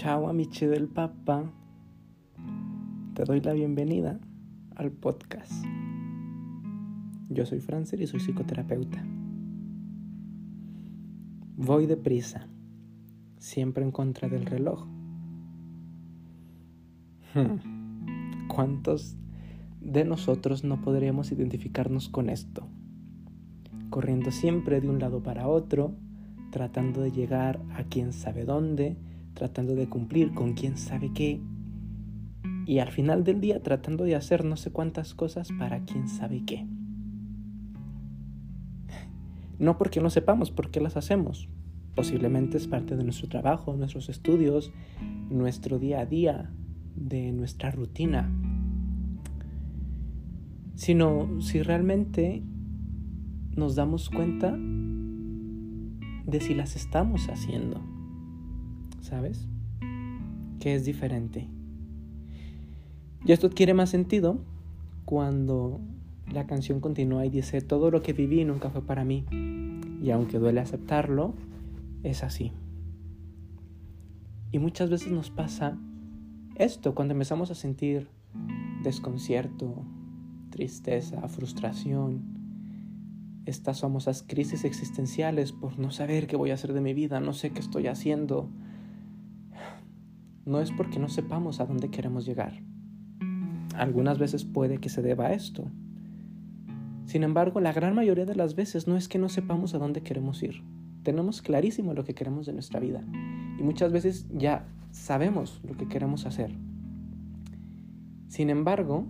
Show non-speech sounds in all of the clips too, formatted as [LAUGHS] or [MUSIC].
Chao amiche del papá. Te doy la bienvenida al podcast. Yo soy Francer y soy psicoterapeuta. Voy deprisa, siempre en contra del reloj. Hmm. ¿Cuántos de nosotros no podríamos identificarnos con esto? Corriendo siempre de un lado para otro, tratando de llegar a quién sabe dónde, tratando de cumplir con quién sabe qué, y al final del día tratando de hacer no sé cuántas cosas para quién sabe qué. No porque no sepamos por qué las hacemos, posiblemente es parte de nuestro trabajo, nuestros estudios, nuestro día a día, de nuestra rutina, sino si realmente nos damos cuenta de si las estamos haciendo. ¿Sabes? Que es diferente. Y esto adquiere más sentido cuando la canción continúa y dice, todo lo que viví nunca fue para mí. Y aunque duele aceptarlo, es así. Y muchas veces nos pasa esto cuando empezamos a sentir desconcierto, tristeza, frustración, estas famosas crisis existenciales por no saber qué voy a hacer de mi vida, no sé qué estoy haciendo. No es porque no sepamos a dónde queremos llegar. Algunas veces puede que se deba a esto. Sin embargo, la gran mayoría de las veces no es que no sepamos a dónde queremos ir. Tenemos clarísimo lo que queremos de nuestra vida. Y muchas veces ya sabemos lo que queremos hacer. Sin embargo,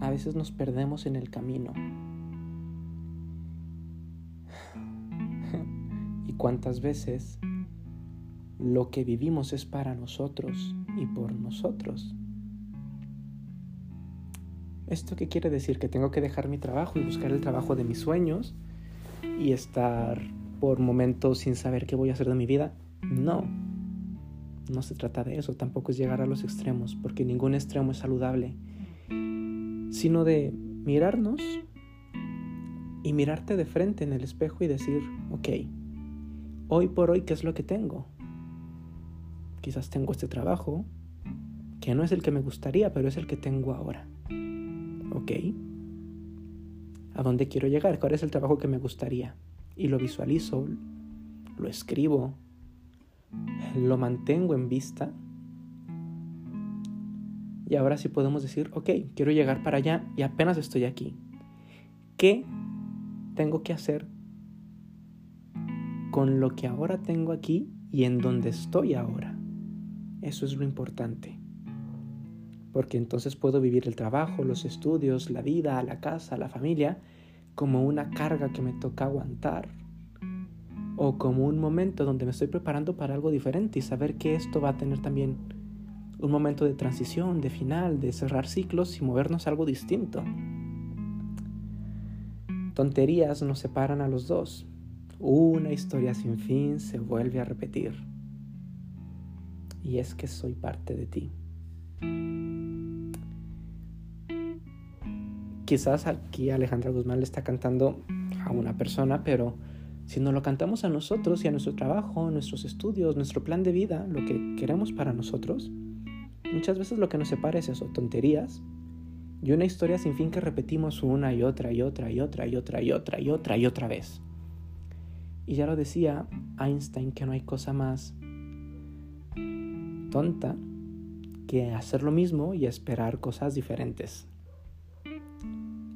a veces nos perdemos en el camino [SIGHS] cuántas veces lo que vivimos es para nosotros y por nosotros. ¿Esto qué quiere decir? ¿Que tengo que dejar mi trabajo y buscar el trabajo de mis sueños y estar por momentos sin saber qué voy a hacer de mi vida? No, no se trata de eso, tampoco es llegar a los extremos, porque ningún extremo es saludable, sino de mirarnos y mirarte de frente en el espejo y decir, ok, hoy por hoy, ¿qué es lo que tengo? Quizás tengo este trabajo, que no es el que me gustaría, pero es el que tengo ahora. ¿Ok? ¿A dónde quiero llegar? ¿Cuál es el trabajo que me gustaría? Y lo visualizo, lo escribo, lo mantengo en vista. Y ahora sí podemos decir, ok, quiero llegar para allá y apenas estoy aquí. ¿Qué tengo que hacer con lo que ahora tengo aquí y en donde estoy ahora. Eso es lo importante. Porque entonces puedo vivir el trabajo, los estudios, la vida, la casa, la familia, como una carga que me toca aguantar. O como un momento donde me estoy preparando para algo diferente y saber que esto va a tener también un momento de transición, de final, de cerrar ciclos y movernos a algo distinto. Tonterías nos separan a los dos, una historia sin fin se vuelve a repetir. Y es que soy parte de ti. Quizás aquí Alejandra Guzmán le está cantando a una persona, pero si no lo cantamos a nosotros y a nuestro trabajo, nuestros estudios, nuestro plan de vida, lo que queremos para nosotros, muchas veces lo que nos separa es eso, tonterías y una historia sin fin que repetimos una y otra y otra y otra y otra y otra y otra y otra vez. Y ya lo decía Einstein que no hay cosa más tonta que hacer lo mismo y esperar cosas diferentes.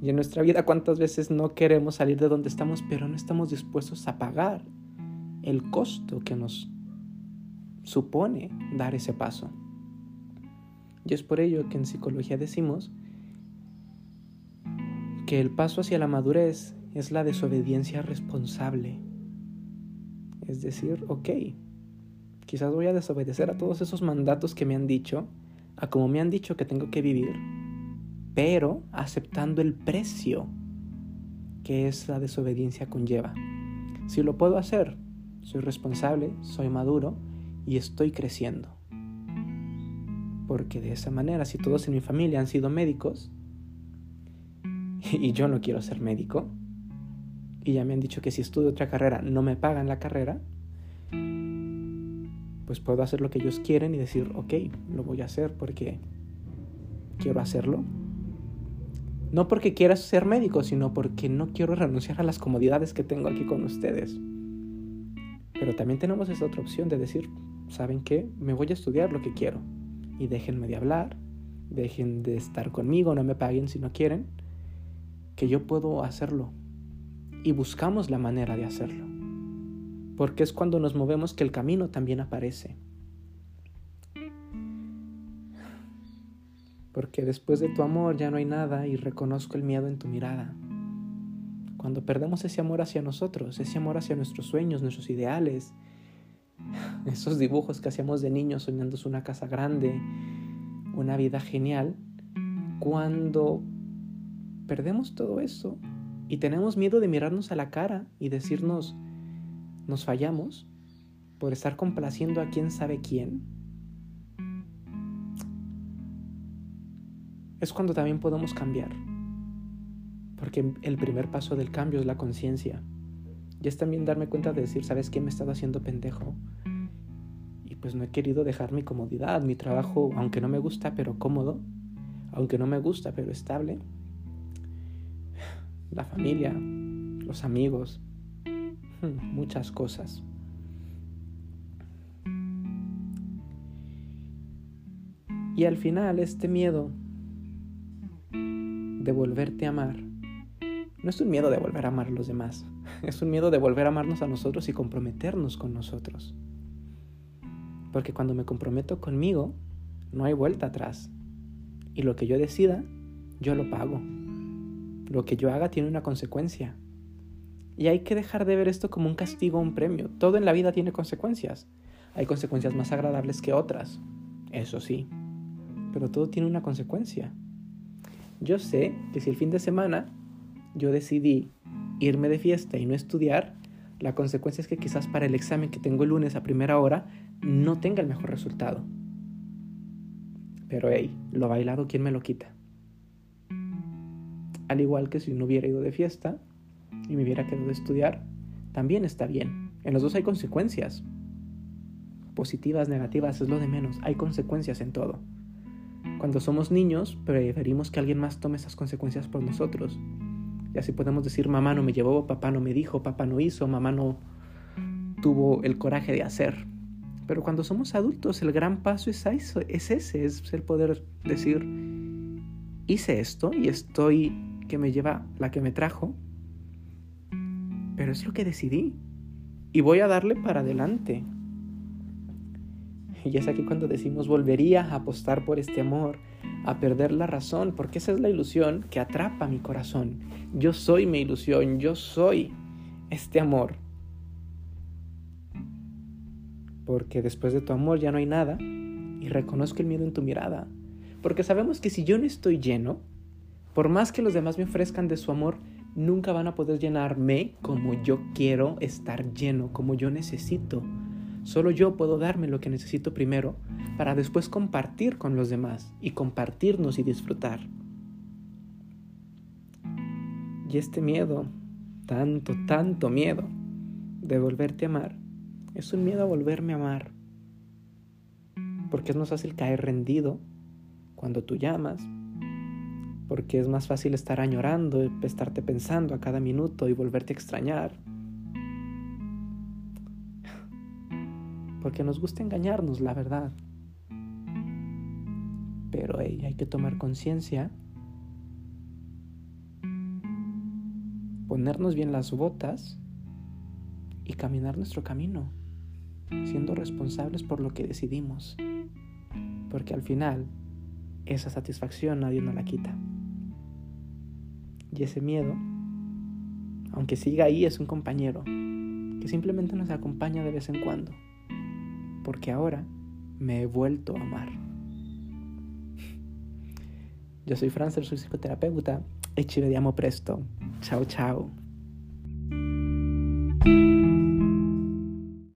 Y en nuestra vida cuántas veces no queremos salir de donde estamos, pero no estamos dispuestos a pagar el costo que nos supone dar ese paso. Y es por ello que en psicología decimos que el paso hacia la madurez es la desobediencia responsable. Es decir, ok, quizás voy a desobedecer a todos esos mandatos que me han dicho, a como me han dicho que tengo que vivir, pero aceptando el precio que esa desobediencia conlleva. Si lo puedo hacer, soy responsable, soy maduro y estoy creciendo. Porque de esa manera, si todos en mi familia han sido médicos, y yo no quiero ser médico, y ya me han dicho que si estudio otra carrera no me pagan la carrera, pues puedo hacer lo que ellos quieren y decir, ok, lo voy a hacer porque quiero hacerlo. No porque quiera ser médico, sino porque no quiero renunciar a las comodidades que tengo aquí con ustedes. Pero también tenemos esa otra opción de decir, ¿saben qué? Me voy a estudiar lo que quiero. Y déjenme de hablar, dejen de estar conmigo, no me paguen si no quieren, que yo puedo hacerlo. Y buscamos la manera de hacerlo porque es cuando nos movemos que el camino también aparece. Porque después de tu amor ya no hay nada y reconozco el miedo en tu mirada. Cuando perdemos ese amor hacia nosotros, ese amor hacia nuestros sueños, nuestros ideales, [LAUGHS] esos dibujos que hacíamos de niños soñando una casa grande, una vida genial, cuando perdemos todo eso y tenemos miedo de mirarnos a la cara y decirnos, nos fallamos por estar complaciendo a quién sabe quién, es cuando también podemos cambiar. Porque el primer paso del cambio es la conciencia. Y es también darme cuenta de decir, ¿sabes qué? Me he estado haciendo pendejo. Y pues no he querido dejar mi comodidad, mi trabajo, aunque no me gusta, pero cómodo. Aunque no me gusta, pero estable. La familia, los amigos, [LAUGHS] muchas cosas. Y al final este miedo de volverte a amar no es un miedo de volver a amar a los demás, [LAUGHS] es un miedo de volver a amarnos a nosotros y comprometernos con nosotros. Porque cuando me comprometo conmigo, no hay vuelta atrás. Y lo que yo decida, yo lo pago. Lo que yo haga tiene una consecuencia. Y hay que dejar de ver esto como un castigo o un premio. Todo en la vida tiene consecuencias. Hay consecuencias más agradables que otras, eso sí. Pero todo tiene una consecuencia. Yo sé que si el fin de semana yo decidí irme de fiesta y no estudiar, la consecuencia es que quizás para el examen que tengo el lunes a primera hora no tenga el mejor resultado. Pero hey, lo bailado, ¿quién me lo quita? Al igual que si no hubiera ido de fiesta, y me hubiera quedado a estudiar, también está bien. En los dos hay consecuencias. Positivas, negativas, es lo de menos. Hay consecuencias en todo. Cuando somos niños, preferimos que alguien más tome esas consecuencias por nosotros. Y así podemos decir, mamá no me llevó, papá no me dijo, papá no hizo, mamá no tuvo el coraje de hacer. Pero cuando somos adultos, el gran paso es, es ese, es el poder decir, hice esto y estoy que me lleva la que me trajo, pero es lo que decidí y voy a darle para adelante. Y es aquí cuando decimos volvería a apostar por este amor, a perder la razón, porque esa es la ilusión que atrapa mi corazón. Yo soy mi ilusión, yo soy este amor. Porque después de tu amor ya no hay nada y reconozco el miedo en tu mirada. Porque sabemos que si yo no estoy lleno, por más que los demás me ofrezcan de su amor, nunca van a poder llenarme como yo quiero estar lleno, como yo necesito. Solo yo puedo darme lo que necesito primero para después compartir con los demás y compartirnos y disfrutar. Y este miedo, tanto, tanto miedo de volverte a amar, es un miedo a volverme a amar. Porque es más fácil caer rendido cuando tú llamas, porque es más fácil estar añorando, estarte pensando a cada minuto y volverte a extrañar. Porque nos gusta engañarnos, la verdad. Pero hay que tomar conciencia, ponernos bien las botas y caminar nuestro camino, siendo responsables por lo que decidimos. Porque al final, esa satisfacción nadie nos la quita. Y ese miedo, aunque siga ahí, es un compañero que simplemente nos acompaña de vez en cuando. Porque ahora me he vuelto a amar. Yo soy Francer, soy psicoterapeuta y ci vediamo presto. Chao, chao.